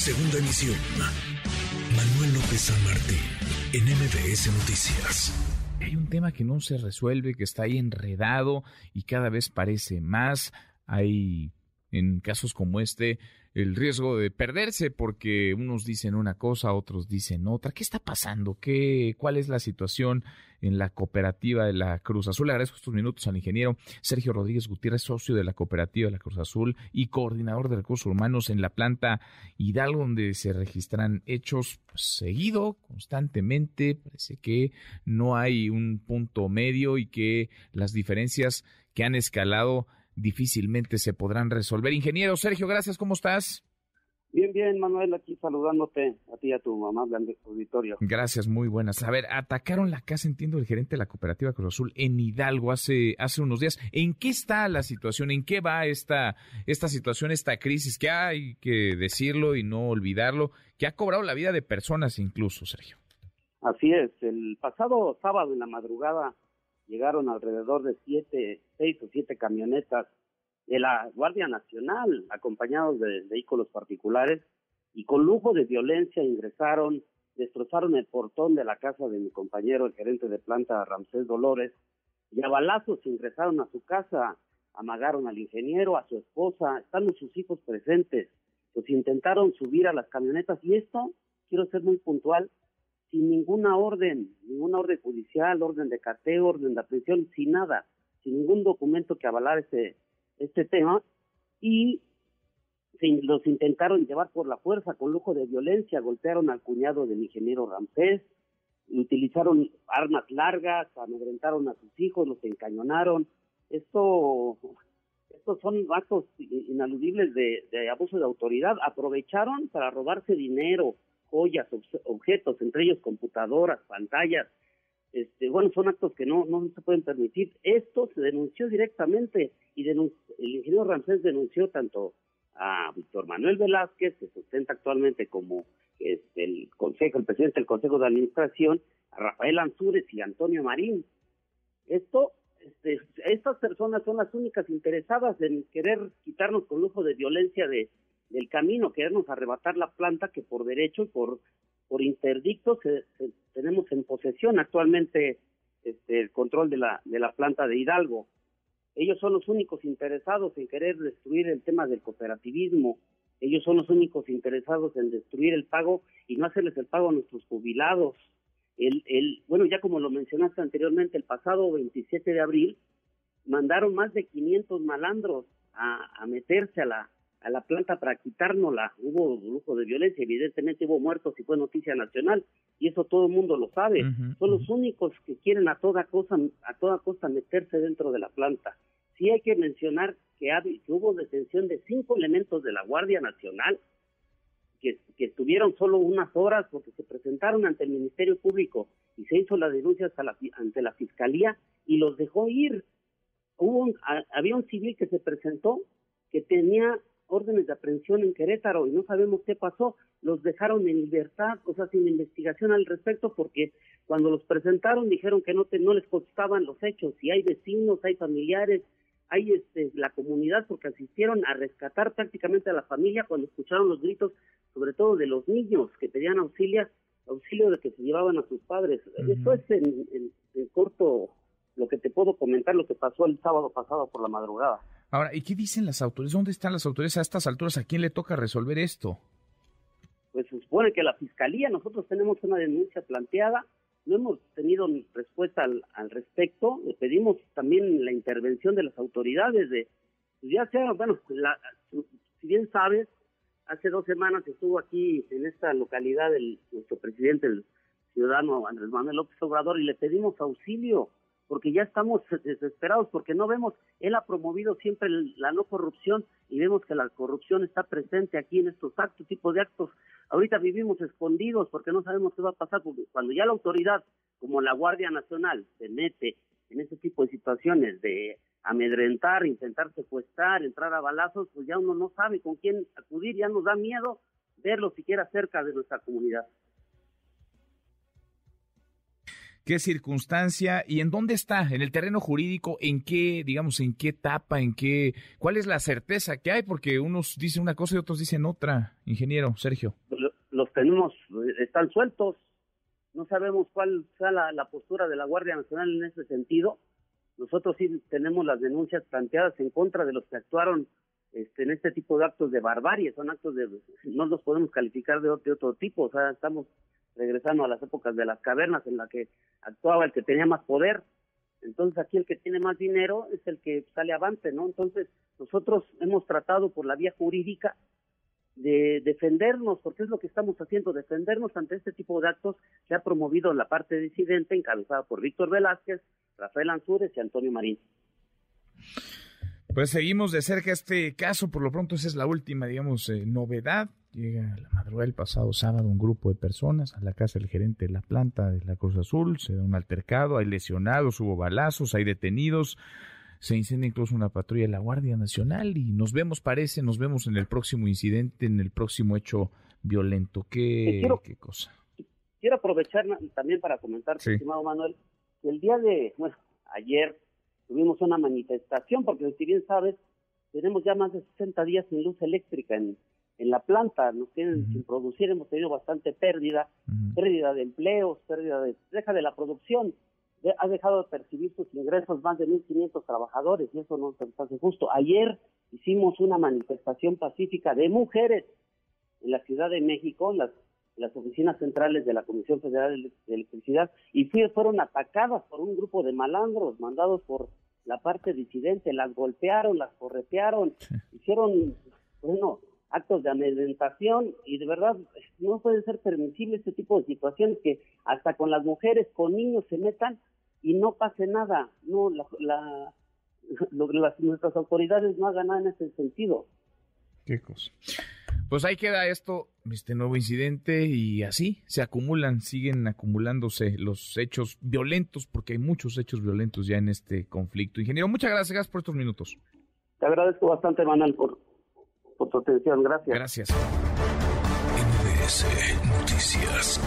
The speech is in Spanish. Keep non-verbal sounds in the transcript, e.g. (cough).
Segunda emisión. Manuel López San Martín, en MBS Noticias. Hay un tema que no se resuelve, que está ahí enredado y cada vez parece más. Hay, en casos como este, el riesgo de perderse porque unos dicen una cosa, otros dicen otra. ¿Qué está pasando? ¿Qué, ¿Cuál es la situación en la cooperativa de la Cruz Azul? Le agradezco estos minutos al ingeniero Sergio Rodríguez Gutiérrez, socio de la cooperativa de la Cruz Azul y coordinador de recursos humanos en la planta Hidalgo, donde se registran hechos pues, seguido, constantemente. Parece que no hay un punto medio y que las diferencias que han escalado difícilmente se podrán resolver. Ingeniero Sergio, gracias, ¿cómo estás? Bien, bien, Manuel, aquí saludándote a ti y a tu mamá, grande auditorio. Gracias, muy buenas. A ver, atacaron la casa, entiendo, el gerente de la cooperativa Cruz Azul en Hidalgo hace, hace unos días. ¿En qué está la situación? ¿En qué va esta, esta situación, esta crisis? Que hay que decirlo y no olvidarlo, que ha cobrado la vida de personas incluso, Sergio. Así es, el pasado sábado en la madrugada llegaron alrededor de siete, seis o siete camionetas de la Guardia Nacional, acompañados de vehículos particulares, y con lujo de violencia ingresaron, destrozaron el portón de la casa de mi compañero, el gerente de planta Ramsés Dolores, y a balazos ingresaron a su casa, amagaron al ingeniero, a su esposa, están sus hijos presentes, pues intentaron subir a las camionetas, y esto, quiero ser muy puntual, sin ninguna orden, ninguna orden judicial, orden de cateo, orden de aprehensión, sin nada, sin ningún documento que avalar este, este tema, y los intentaron llevar por la fuerza con lujo de violencia, golpearon al cuñado del ingeniero Ramsés, utilizaron armas largas, amedrentaron a sus hijos, los encañonaron. Esto, estos son actos inaludibles de, de abuso de autoridad. Aprovecharon para robarse dinero, joyas, objetos, entre ellos computadoras, pantallas. Este, bueno, son actos que no, no se pueden permitir. Esto se denunció directamente y el ingeniero Ramsés denunció tanto a Víctor Manuel Velázquez, que sustenta actualmente como este, el consejo, el presidente del Consejo de Administración, a Rafael Ansúrez y Antonio Marín. Esto, este, estas personas son las únicas interesadas en querer quitarnos con lujo de violencia de, del camino, querernos arrebatar la planta que por derecho y por, por interdicto tenemos en posesión actualmente este, el control de la, de la planta de Hidalgo. Ellos son los únicos interesados en querer destruir el tema del cooperativismo. Ellos son los únicos interesados en destruir el pago y no hacerles el pago a nuestros jubilados. El, el, bueno, ya como lo mencionaste anteriormente, el pasado 27 de abril mandaron más de 500 malandros a meterse a la, a la planta para quitárnosla. Hubo lujo de violencia, evidentemente hubo muertos y fue noticia nacional y eso todo el mundo lo sabe. Son los únicos que quieren a toda cosa a toda costa meterse dentro de la planta. Sí hay que mencionar que, que hubo detención de cinco elementos de la Guardia Nacional que, que, estuvieron solo unas horas porque se presentaron ante el Ministerio Público y se hizo la denuncia hasta la, ante la Fiscalía y los dejó ir. Hubo había un civil que se presentó que tenía órdenes de aprehensión en Querétaro y no sabemos qué pasó. Los dejaron en libertad, o sea, sin investigación al respecto, porque cuando los presentaron dijeron que no, te, no les costaban los hechos. Y hay vecinos, hay familiares, hay este, la comunidad, porque asistieron a rescatar prácticamente a la familia cuando escucharon los gritos, sobre todo de los niños que pedían auxilio, auxilio de que se llevaban a sus padres. Eso es en, en corto lo que te puedo comentar, lo que pasó el sábado pasado por la madrugada. Ahora, ¿y qué dicen las autoridades? ¿Dónde están las autoridades a estas alturas? ¿A quién le toca resolver esto? Pues se supone que la Fiscalía, nosotros tenemos una denuncia planteada, no hemos tenido ni respuesta al, respecto, le pedimos también la intervención de las autoridades de, pues ya sea, bueno, si bien sabes, hace dos semanas estuvo aquí en esta localidad el, nuestro presidente, el ciudadano Andrés Manuel López Obrador, y le pedimos auxilio porque ya estamos desesperados, porque no vemos, él ha promovido siempre la no corrupción y vemos que la corrupción está presente aquí en estos actos, tipo de actos. Ahorita vivimos escondidos porque no sabemos qué va a pasar, porque cuando ya la autoridad, como la Guardia Nacional, se mete en ese tipo de situaciones de amedrentar, intentar secuestrar, entrar a balazos, pues ya uno no sabe con quién acudir, ya nos da miedo verlo siquiera cerca de nuestra comunidad. Qué circunstancia y en dónde está, en el terreno jurídico, en qué, digamos, en qué etapa, en qué, cuál es la certeza que hay, porque unos dicen una cosa y otros dicen otra, ingeniero Sergio. Los tenemos, están sueltos, no sabemos cuál sea la, postura de la Guardia Nacional en ese sentido. Nosotros sí tenemos las denuncias planteadas en contra de los que actuaron este, en este tipo de actos de barbarie, son actos de, no los podemos calificar de otro tipo, o sea, estamos regresando a las épocas de las cavernas en la que actuaba el que tenía más poder. Entonces aquí el que tiene más dinero es el que sale avante, ¿no? Entonces nosotros hemos tratado por la vía jurídica de defendernos, porque es lo que estamos haciendo, defendernos ante este tipo de actos que ha promovido la parte disidente encabezada por Víctor Velázquez, Rafael Ansúrez y Antonio Marín. Pues seguimos de cerca este caso, por lo pronto esa es la última, digamos, eh, novedad. Llega la madrugada del pasado sábado un grupo de personas a la casa del gerente de la planta de la Cruz Azul, se da un altercado, hay lesionados, hubo balazos, hay detenidos, se incendia incluso una patrulla de la Guardia Nacional y nos vemos, parece, nos vemos en el próximo incidente, en el próximo hecho violento. ¿Qué, qué cosa? Quiero aprovechar también para comentar, estimado Manuel, que el día de, bueno, ayer tuvimos una manifestación, porque si bien sabes, tenemos ya más de 60 días sin luz eléctrica en, en la planta, nos tienen sin producir, hemos tenido bastante pérdida, pérdida de empleos, pérdida de, deja de la producción, ha dejado de percibir sus ingresos más de 1.500 trabajadores y eso no se hace justo. Ayer hicimos una manifestación pacífica de mujeres en la Ciudad de México, en las, las oficinas centrales de la Comisión Federal de Electricidad, y fueron atacadas por un grupo de malandros mandados por la parte disidente, las golpearon, las corretearon, hicieron, bueno, actos de amedrentación y de verdad no puede ser permisible este tipo de situaciones que hasta con las mujeres, con niños se metan y no pase nada. No, la, la (laughs) las, nuestras autoridades no hagan nada en ese sentido. Qué cosa. Pues ahí queda esto, este nuevo incidente y así se acumulan, siguen acumulándose los hechos violentos porque hay muchos hechos violentos ya en este conflicto. Ingeniero, muchas gracias por estos minutos. Te agradezco bastante, Manuel, por, por tu atención. Gracias. Gracias. Noticias.